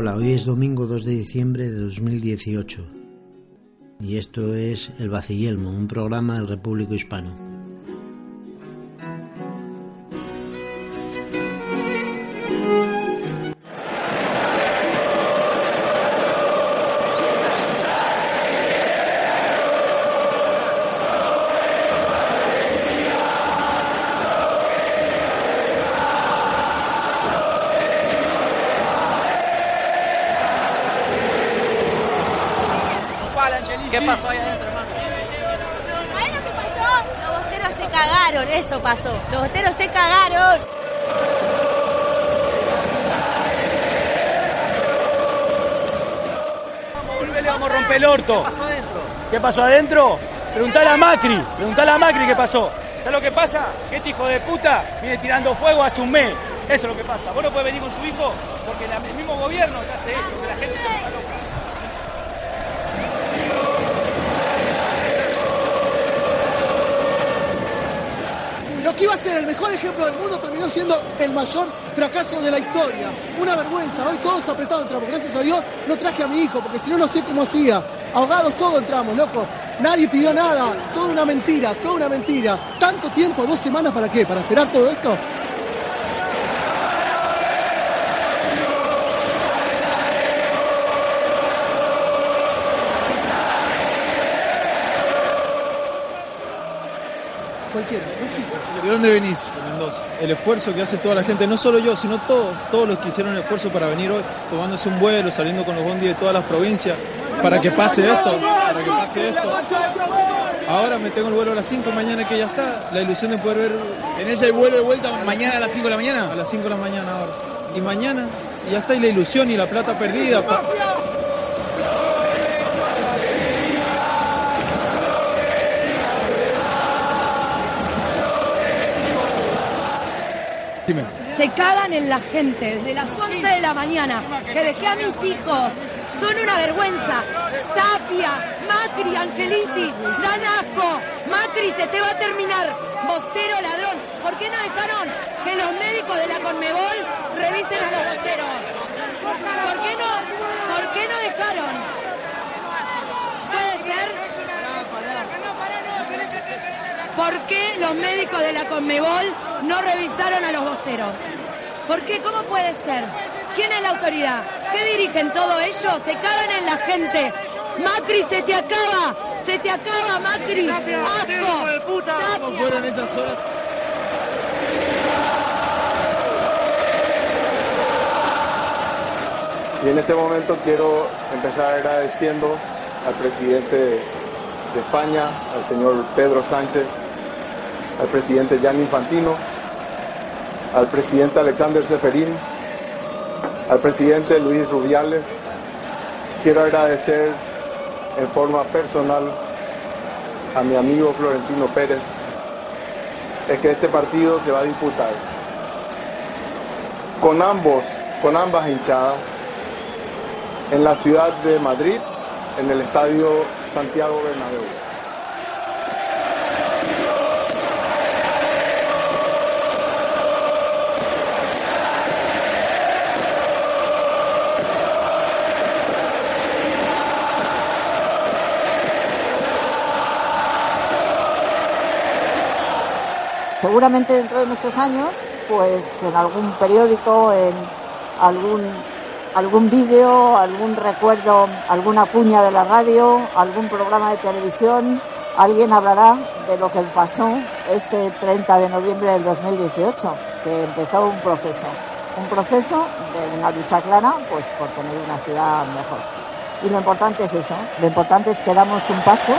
Hola, hoy es domingo 2 de diciembre de 2018 y esto es El Vacillelmo, un programa del Repúblico Hispano. Eso pasó. Los bosteros se cagaron. Vamos a romper el orto. ¿Qué pasó adentro? ¿Qué pasó adentro? Preguntale a Macri, preguntale a Macri qué pasó. ¿Sabes lo que pasa? Que este hijo de puta viene tirando fuego hace un mes. Eso es lo que pasa. Vos no podés venir con tu hijo porque el mismo gobierno te hace esto, que la gente se vuelva loca. Que iba a ser el mejor ejemplo del mundo terminó siendo el mayor fracaso de la historia. Una vergüenza. Hoy todos apretados entramos. Gracias a Dios no traje a mi hijo, porque si no, no sé cómo hacía. Ahogados todos entramos, loco. Nadie pidió nada. Toda una mentira, toda una mentira. ¿Tanto tiempo? ¿Dos semanas para qué? ¿Para esperar todo esto? Cualquiera, no existe. ¿De dónde venís? de Mendoza. El esfuerzo que hace toda la gente, no solo yo, sino todos, todos los que hicieron el esfuerzo para venir hoy, tomándose un vuelo, saliendo con los bondis de todas las provincias, para que pase esto, para que pase esto. Ahora me tengo el vuelo a las 5 mañana que ya está, la ilusión de poder ver ¿Tenés el vuelo de vuelta mañana a las 5 de la a mañana? las 5 de la mañana ahora. Y mañana ya está, y la ilusión y la plata perdida. pa- se cagan en la gente desde las 11 de la mañana, que dejé a mis hijos. Son una vergüenza. Tapia, Macri, Angelici, dan asco. Macri se te va a terminar. Bostero ladrón. ¿Por qué no dejaron que los médicos de la Conmebol revisen a los bosteros? ¿Por qué no? ¿Por qué no dejaron? ¿Puede ser? ¿Por qué los médicos de la Conmebol no revisaron a los bosteros? ¿Por qué? ¿Cómo puede ser? ¿Quién es la autoridad? ¿Qué dirigen todo ello? Se cagan en la gente. Macri, se te acaba. Se te acaba, Macri. Asco. ¿Cómo fueron esas horas? Y en este momento quiero empezar agradeciendo al presidente de España, al señor Pedro Sánchez, al presidente Gianni Infantino, al presidente Alexander Seferín, al presidente Luis Rubiales. Quiero agradecer en forma personal a mi amigo Florentino Pérez, es que este partido se va a disputar con ambos, con ambas hinchadas, en la ciudad de Madrid, en el estadio Santiago Bernabéu. Seguramente dentro de muchos años, pues en algún periódico, en algún algún vídeo, algún recuerdo, alguna cuña de la radio, algún programa de televisión, alguien hablará de lo que pasó este 30 de noviembre del 2018, que empezó un proceso, un proceso de una lucha clara, pues por tener una ciudad mejor. Y lo importante es eso, lo importante es que damos un paso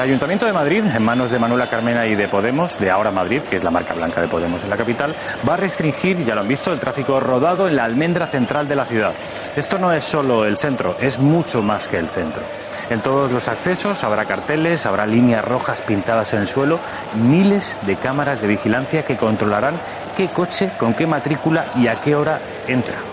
El Ayuntamiento de Madrid, en manos de Manuela Carmena y de Podemos, de Ahora Madrid, que es la marca blanca de Podemos en la capital, va a restringir, ya lo han visto, el tráfico rodado en la almendra central de la ciudad. Esto no es solo el centro, es mucho más que el centro. En todos los accesos habrá carteles, habrá líneas rojas pintadas en el suelo, miles de cámaras de vigilancia que controlarán qué coche, con qué matrícula y a qué hora entra.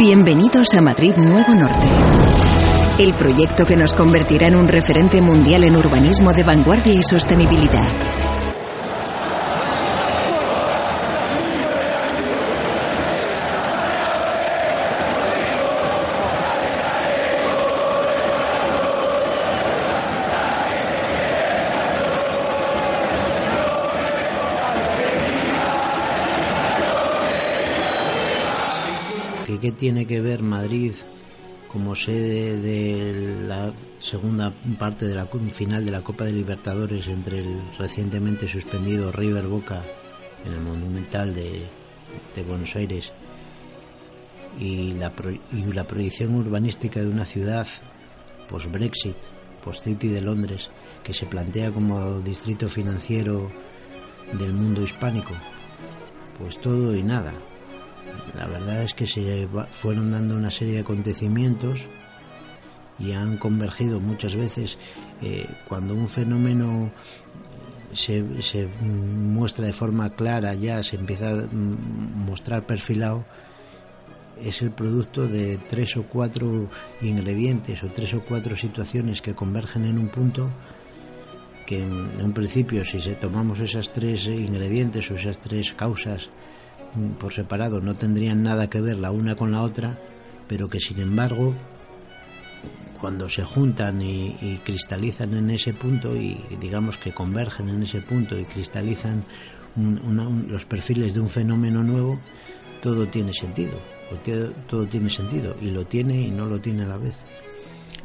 Bienvenidos a Madrid Nuevo Norte. El proyecto que nos convertirá en un referente mundial en urbanismo de vanguardia y sostenibilidad. Tiene que ver Madrid como sede de la segunda parte de la final de la Copa de Libertadores entre el recientemente suspendido River Boca en el Monumental de, Buenos Aires y la, y la proyección urbanística de una ciudad post-Brexit, post-City de Londres, que se plantea como distrito financiero del mundo hispánico? Pues todo y nada. La verdad es que se fueron dando una serie de acontecimientos y han convergido muchas veces eh, cuando un fenómeno se, se, muestra de forma clara ya, se empieza a mostrar perfilado, es el producto de tres o cuatro ingredientes o tres o cuatro situaciones que convergen en un punto que en principio si se tomamos esas tres ingredientes o esas tres causas por separado no tendrían nada que ver la una con la otra, pero que sin embargo cuando se juntan y, cristalizan en ese punto y digamos que convergen en ese punto y cristalizan los perfiles de un fenómeno nuevo, todo tiene sentido, todo tiene sentido y lo tiene y no lo tiene a la vez.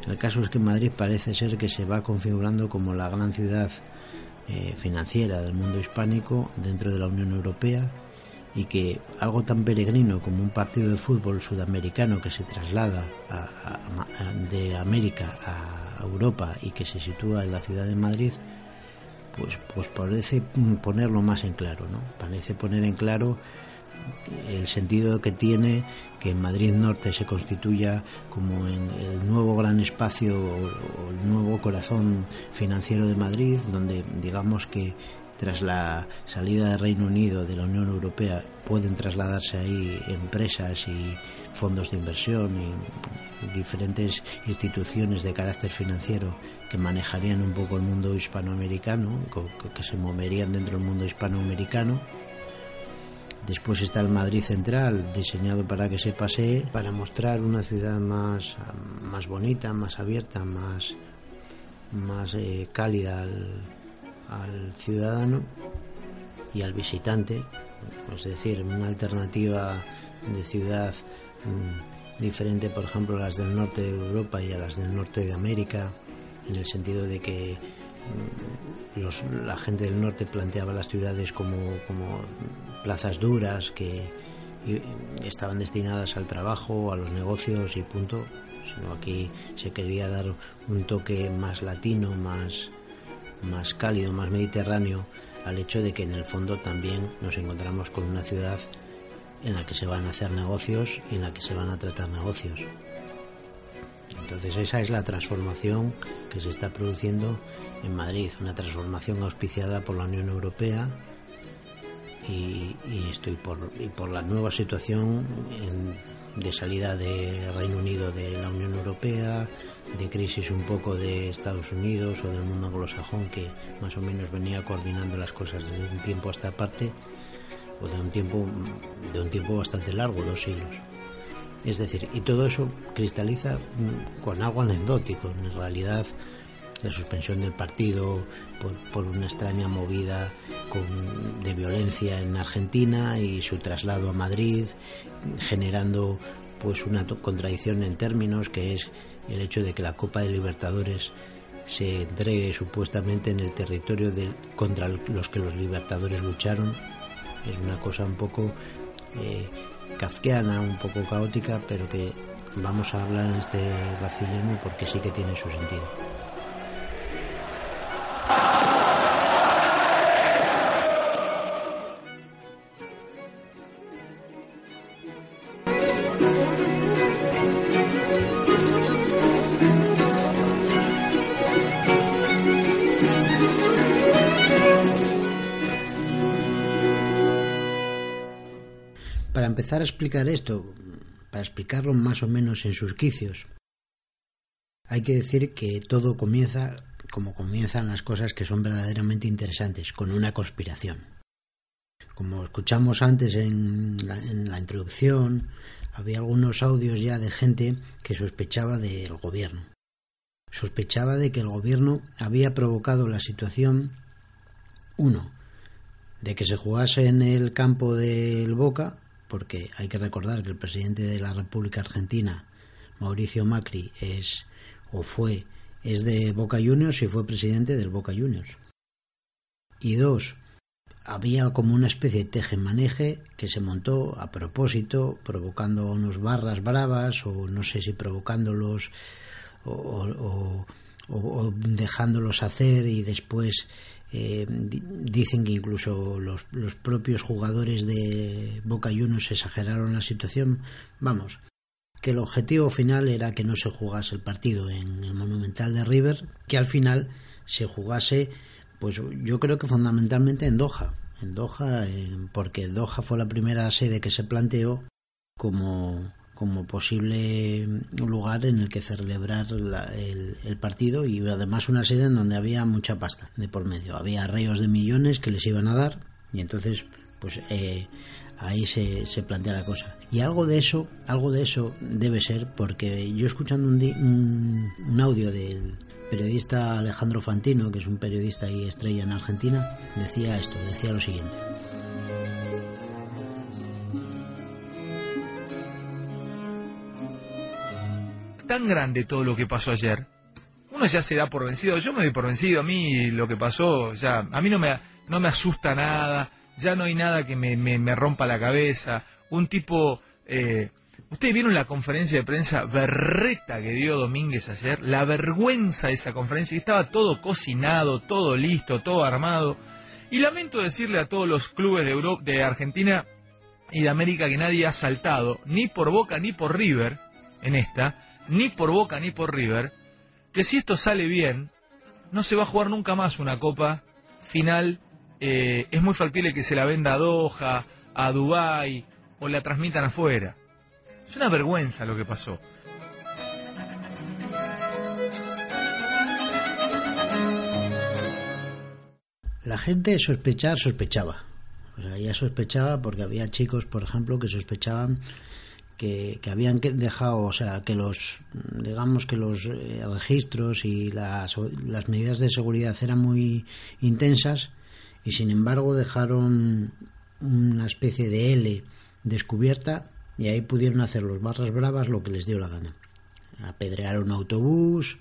El caso es que Madrid parece ser que se va configurando como la gran ciudad eh, financiera del mundo hispánico dentro de la Unión Europea y que algo tan peregrino como un partido de fútbol sudamericano que se traslada de América a Europa y que se sitúa en la ciudad de Madrid, pues, pues parece ponerlo más en claro, ¿no? Parece poner en claro el sentido que tiene que Madrid Norte se constituya como en el nuevo gran espacio o el nuevo corazón financiero de Madrid, donde digamos que tras la salida del Reino Unido de la Unión Europea pueden trasladarse ahí empresas y fondos de inversión y, diferentes instituciones de carácter financiero que manejarían un poco el mundo hispanoamericano, que se moverían dentro del mundo hispanoamericano. Después está el Madrid Central, diseñado para que se pasee, para mostrar una ciudad más, más bonita, más abierta, más, más eh, cálida al, al ciudadano y al visitante, es decir, una alternativa de ciudad mm, diferente, por ejemplo, a las del norte de Europa y a las del norte de América, en el sentido de que mm, la gente del norte planteaba las ciudades como, como plazas duras que estaban destinadas al trabajo, a los negocios y punto, sino aquí se quería dar un toque más latino, más más cálido, más mediterráneo, al hecho de que en el fondo también nos encontramos con una ciudad en la que se van a hacer negocios y en la que se van a tratar negocios. Entonces esa es la transformación que se está produciendo en Madrid, una transformación auspiciada por la Unión Europea y, estoy por, y por la nueva situación de salida de Reino Unido de la Unión Europea, de crisis un poco de Estados Unidos o del mundo anglosajón que más o menos venía coordinando las cosas desde un tiempo a esta parte o de un tiempo de un tiempo bastante largo, dos siglos. Es decir, y todo eso cristaliza con algo anecdótico. En realidad la suspensión del partido por, una extraña movida de violencia en Argentina y su traslado a Madrid, generando pues una contradicción en términos que es el hecho de que la Copa de Libertadores se entregue supuestamente en el territorio de, contra los que los libertadores lucharon. Es una cosa un poco eh, kafkiana, un poco caótica, pero que vamos a hablar en este vacilismo porque sí que tiene su sentido. Para empezar a explicar esto, para explicarlo más o menos en sus quicios, hay que decir que todo comienza como comienzan las cosas que son verdaderamente interesantes, con una conspiración. Como escuchamos antes en la, en la introducción, había algunos audios ya de gente que sospechaba del gobierno. Sospechaba de que el gobierno había provocado la situación, uno, de que se jugase en el campo del Boca, porque hay que recordar que el presidente de la República Argentina, Mauricio Macri, es o fue es de Boca Juniors y fue presidente del Boca Juniors. Y dos, había como una especie de teje-maneje que se montó a propósito, provocando unos barras bravas, o no sé si provocándolos o, dejándolos hacer y después eh, dicen que incluso los, los propios jugadores de Boca Juniors exageraron la situación. Vamos, que el objetivo final era que no se jugase el partido en el Monumental de River, que al final se jugase, pues yo creo que fundamentalmente en Doha, en Doha, porque Doha fue la primera sede que se planteó como, como posible lugar en el que celebrar el, el, partido y además una sede en donde había mucha pasta de por medio. Había ríos de millones que les iban a dar y entonces pues eh, ahí se, plantea la cosa. Y algo de eso, algo de eso debe ser, porque yo escuchando un, un, audio del periodista Alejandro Fantino, que es un periodista y estrella en Argentina, decía esto, decía lo siguiente. Tan grande todo lo que pasó ayer. Uno ya se da por vencido. Yo me doy por vencido. A mí lo que pasó, ya, a mí no me, no me asusta nada ya no hay nada que me, me, rompa la cabeza. Un tipo... Eh, Ustedes vieron la conferencia de prensa berreta que dio Domínguez ayer, la vergüenza de esa conferencia, estaba todo cocinado, todo listo, todo armado. Y lamento decirle a todos los clubes de de Argentina y de América que nadie ha saltado, ni por Boca ni por River, en esta, ni por Boca ni por River, que si esto sale bien, no se va a jugar nunca más una copa final eh, es muy factible que se la venda a Doha, a Dubái o la transmitan afuera. Es una vergüenza lo que pasó. La gente sospechar sospechaba. O sea, ya sospechaba porque había chicos, por ejemplo, que sospechaban que, que habían dejado, o sea, que los, digamos que los eh, registros y las, las medidas de seguridad eran muy intensas y sin embargo dejaron una especie de L descubierta y ahí pudieron hacer los barras bravas lo que les dio la gana. Apedrearon autobús,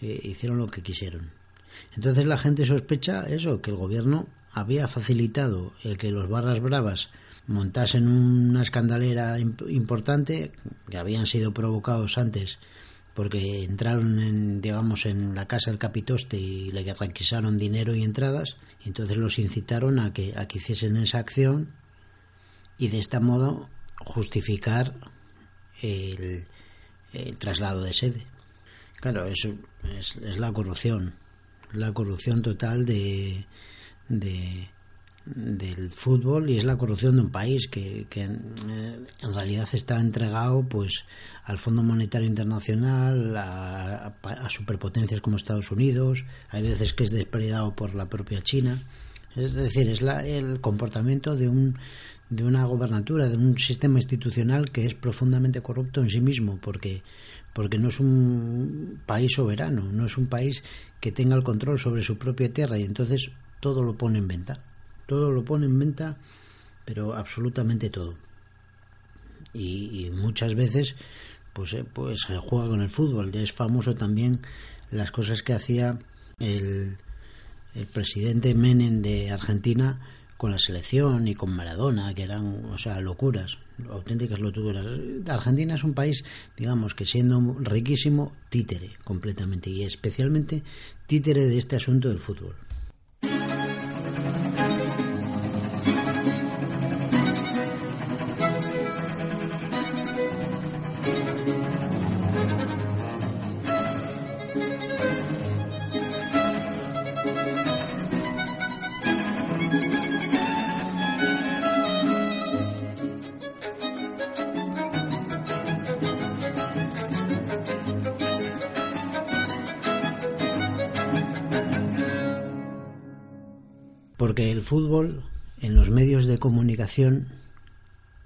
eh, hicieron lo que quisieron. Entonces la gente sospecha eso, que el gobierno había facilitado el que los barras bravas montasen una escandalera importante, que habían sido provocados antes porque entraron en, digamos, en la casa del capitoste y le requisaron dinero y entradas, y entonces los incitaron a que, a que hiciesen esa acción y de este modo justificar el, traslado de sede. Claro, eso es, es la corrupción, la corrupción total de, de, del fútbol y es la corrupción de un país que, que eh, en realidad está entregado pues al Fondo Monetario Internacional a, a, superpotencias como Estados Unidos hay veces que es despredado por la propia China es decir es la, el comportamiento de un de una gobernatura, de un sistema institucional que es profundamente corrupto en sí mismo, porque, porque no es un país soberano, no es un país que tenga el control sobre su propia tierra y entonces todo lo pone en venta. Todo lo pone en venta, pero absolutamente todo. Y, muchas veces pues, eh, pues se juega con el fútbol. Es famoso también las cosas que hacía el, el presidente Menem de Argentina con la selección y con Maradona, que eran, o sea, locuras, auténticas locuras. Argentina es un país, digamos, que siendo riquísimo, títere completamente, y especialmente títere de este asunto del fútbol.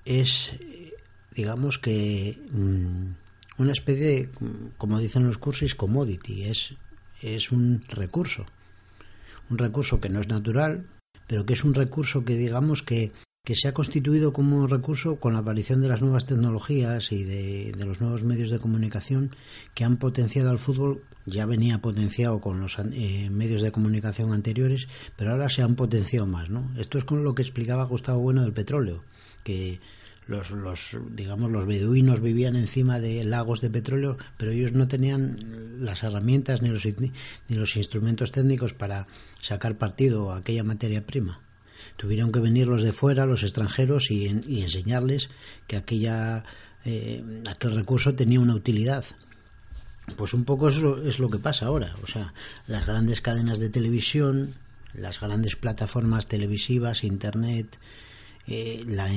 Es, digamos que, mm, una especie de, como dicen los cursos, commodity, es, es un recurso, un recurso que no es natural, pero que es un recurso que, digamos que, que se ha constituido como recurso con la aparición de las nuevas tecnologías y de, los nuevos medios de comunicación que han potenciado al fútbol ya venía potenciado con los eh, medios de comunicación anteriores, pero ahora se han potenciado más, ¿no? Esto es con lo que explicaba Gustavo Bueno del petróleo, que los, los digamos los beduinos vivían encima de lagos de petróleo, pero ellos no tenían las herramientas ni los ni los instrumentos técnicos para sacar partido a aquella materia prima. Tuvieron que venir los de fuera, los extranjeros, y, enseñarles que aquella eh, aquel recurso tenía una utilidad pues un poco es lo, es lo que pasa ahora. O sea, las grandes cadenas de televisión, las grandes plataformas televisivas, Internet, eh, la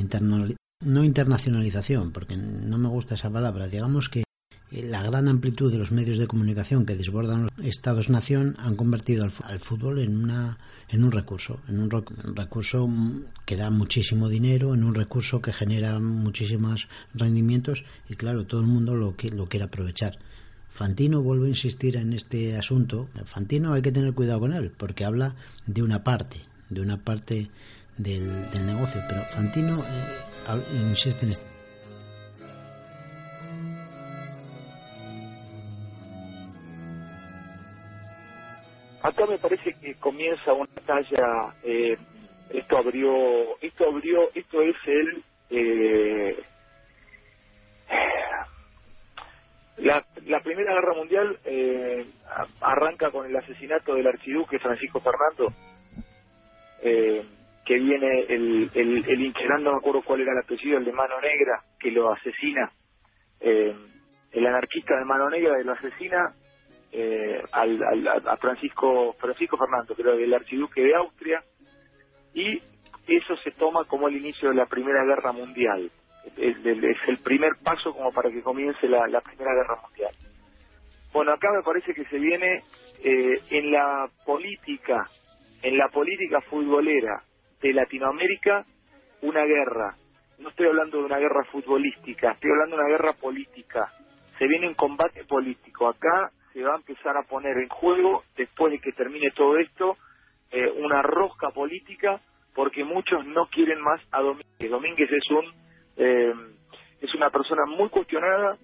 no internacionalización, porque no me gusta esa palabra, digamos que la gran amplitud de los medios de comunicación que desbordan los estados-nación han convertido al, fútbol en, una, en un recurso, en un, recurso que da muchísimo dinero, en un recurso que genera muchísimos rendimientos y claro, todo el mundo lo, que, lo quiere aprovechar. Fantino vuelve a insistir en este asunto. Fantino hay que tener cuidado con él, porque habla de una parte, de una parte del, negocio, pero Fantino eh, insiste en esto. Acá me parece que comienza una talla, eh, esto abrió, esto abrió, esto es el eh, La, Primera Guerra Mundial eh, arranca con el asesinato del archiduque Francisco Fernando, eh, que viene el, el, el no me acuerdo cuál era el apellido, el de Mano Negra, que lo asesina. Eh, el anarquista de Mano Negra lo asesina al, a Francisco Francisco Fernando, creo, el archiduque de Austria, y eso se toma como el inicio de la Primera Guerra Mundial es, el primer paso como para que comience la, Primera Guerra Mundial. Bueno, acá me parece que se viene eh, en la política, en la política futbolera de Latinoamérica, una guerra. No estoy hablando de una guerra futbolística, estoy hablando de una guerra política. Se viene un combate político. Acá se va a empezar a poner en juego, después de que termine todo esto, eh, una rosca política, porque muchos no quieren más a Domínguez. Domínguez es un eh, es una persona muy cuestionada,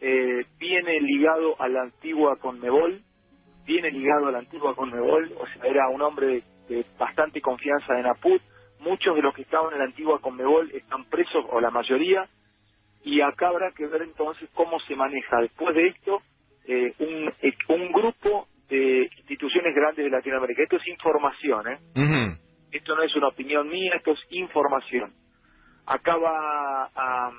eh, viene ligado a la antigua Conmebol, viene ligado a la antigua Conmebol, o sea, era un hombre de, bastante confianza en Aput, muchos de los que estaban en la antigua Conmebol están presos, o la mayoría, y acá habrá que ver entonces cómo se maneja después de esto eh, un, un grupo de instituciones grandes de Latinoamérica. Esto es información, ¿eh? Esto no es una opinión mía, esto es información acaba a,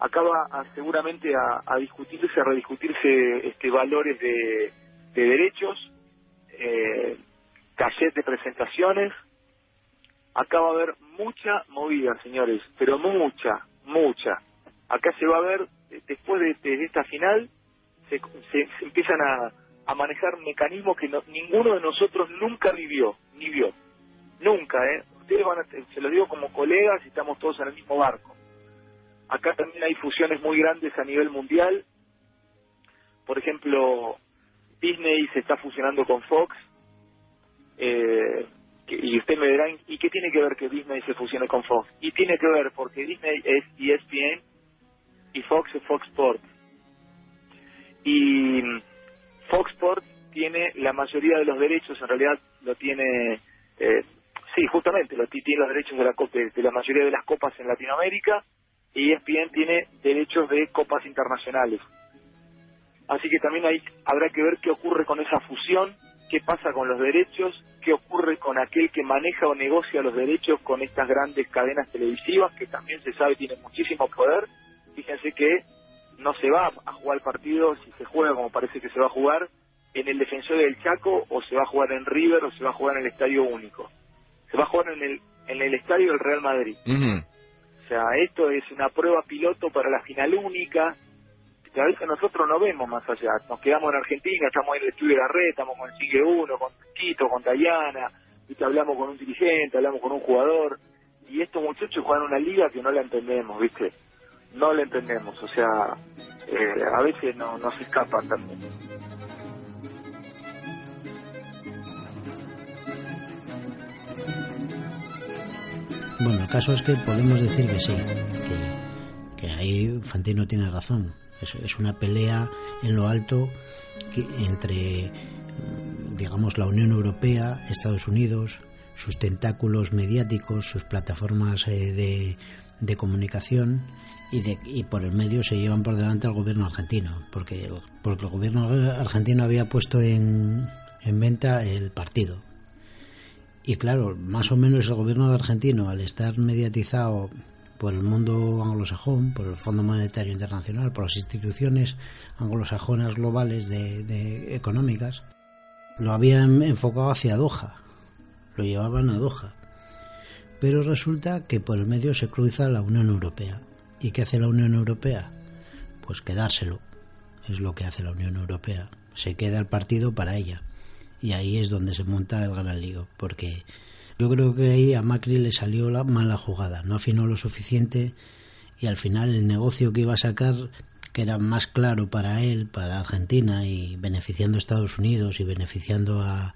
acaba a, seguramente a, discutirse, a rediscutirse este, valores de, derechos, eh, de presentaciones. Acá va a haber mucha movida, señores, pero mucha, mucha. Acá se va a ver, eh, después de, esta final, se, empiezan a, manejar mecanismos que ninguno de nosotros nunca vivió, ni vio. Nunca, ¿eh? ustedes van a, se lo digo como colegas, estamos todos en el mismo barco. Acá también hay fusiones muy grandes a nivel mundial. Por ejemplo, Disney se está fusionando con Fox. Eh, y usted me dirá, ¿y qué tiene que ver que Disney se fusione con Fox? Y tiene que ver porque Disney es ESPN y Fox es Fox Sports. Y Fox Sports tiene la mayoría de los derechos, en realidad lo tiene, eh, sí, justamente, lo, tiene los derechos de la, de la mayoría de las copas en Latinoamérica y ESPN tiene derechos de copas internacionales. Así que también hay, habrá que ver qué ocurre con esa fusión, qué pasa con los derechos, qué ocurre con aquel que maneja o negocia los derechos con estas grandes cadenas televisivas que también se sabe tienen muchísimo poder. Fíjense que no se va a jugar el partido, si se juega como parece que se va a jugar, en el Defensor del Chaco o se va a jugar en River o se va a jugar en el Estadio Único. Se va a jugar en el, en el Estadio del Real Madrid. O sea, esto es una prueba piloto para la final única, que a veces nosotros no vemos más allá. Nos quedamos en Argentina, estamos en el estudio de la red, estamos con Sigue Uno, con Tito, con Dayana, ¿viste? hablamos con un dirigente, hablamos con un jugador, y estos muchachos juegan una liga que no la entendemos, ¿viste? No la entendemos, o sea, eh, a veces no, nos escapan también. Bueno, el caso es que podemos decir que sí, que, ahí Fantino tiene razón. Es, una pelea en lo alto que, entre, digamos, la Unión Europea, Estados Unidos, sus tentáculos mediáticos, sus plataformas eh, de, de, comunicación y, de, y por el medio se llevan por delante al gobierno argentino, porque, porque el gobierno argentino había puesto en, en venta el partido, y claro, más o menos el gobierno argentino, al estar mediatizado por el mundo anglosajón, por el Fondo Monetario Internacional, por las instituciones anglosajonas globales de, de económicas, lo habían enfocado hacia Doha, lo llevaban a Doha. Pero resulta que por el medio se cruza la Unión Europea. ¿Y qué hace la Unión Europea? Pues quedárselo. Es lo que hace la Unión Europea. Se queda el partido para ella y ahí es donde se monta el gran lío, porque yo creo que ahí a Macri le salió la mala jugada, no afinó lo suficiente y al final el negocio que iba a sacar, que era más claro para él, para Argentina y beneficiando a Estados Unidos y beneficiando a,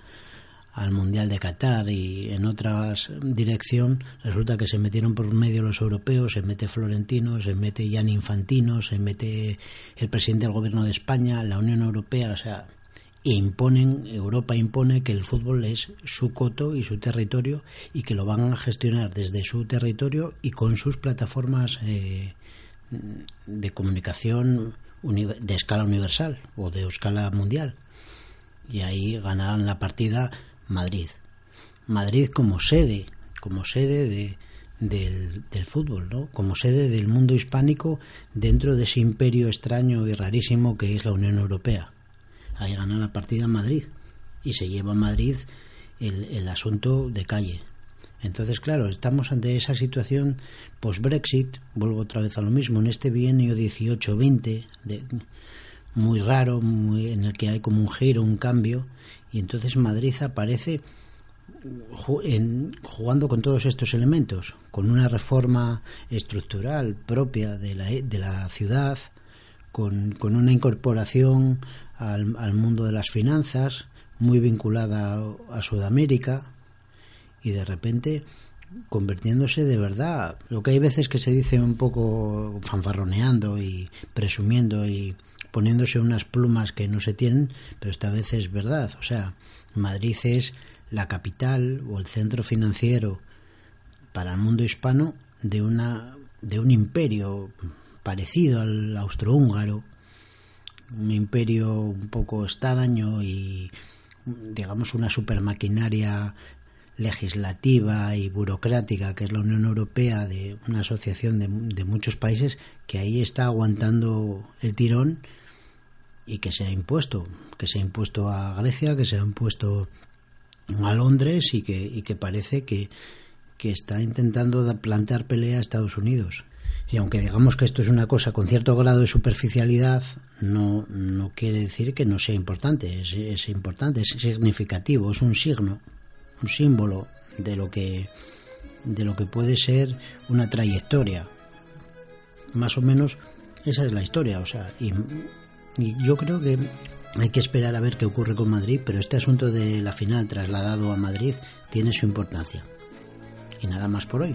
al Mundial de Qatar y en otras dirección, resulta que se metieron por medio los europeos, se mete Florentino, se mete Jan Infantino, se mete el presidente del gobierno de España, la Unión Europea, o sea, imponen, Europa impone que el fútbol es su coto y su territorio y que lo van a gestionar desde su territorio y con sus plataformas eh, de comunicación de escala universal o de escala mundial. Y ahí ganarán la partida Madrid. Madrid como sede, como sede de, del, del, fútbol, ¿no? como sede del mundo hispánico dentro de ese imperio extraño y rarísimo que es la Unión Europea ahí gana la partida Madrid y se lleva a Madrid el, el asunto de calle. Entonces, claro, estamos ante esa situación post-Brexit, vuelvo otra vez a lo mismo, en este bienio 18-20, muy raro, muy, en el que hay como un giro, un cambio, y entonces Madrid aparece jugando con todos estos elementos, con una reforma estructural propia de la, de la ciudad, con, con una incorporación al, al mundo de las finanzas, muy vinculada a Sudamérica, y de repente convirtiéndose de verdad. Lo que hay veces que se dice un poco fanfarroneando y presumiendo y poniéndose unas plumas que no se tienen, pero esta vez es verdad. O sea, Madrid es la capital o el centro financiero para el mundo hispano de una de un imperio parecido al austrohúngaro un imperio un poco extraño y digamos una supermaquinaria legislativa y burocrática que es la Unión Europea de una asociación de, de, muchos países que ahí está aguantando el tirón y que se ha impuesto que se ha impuesto a Grecia que se ha impuesto a Londres y que, y que parece que, que está intentando plantear pelea a Estados Unidos y aunque digamos que esto es una cosa con cierto grado de superficialidad, no, no quiere decir que no sea importante. Es, es importante, es significativo, es un signo, un símbolo de lo que de lo que puede ser una trayectoria. Más o menos esa es la historia, o sea, y, y yo creo que hay que esperar a ver qué ocurre con Madrid, pero este asunto de la final trasladado a Madrid tiene su importancia. Y nada más por hoy.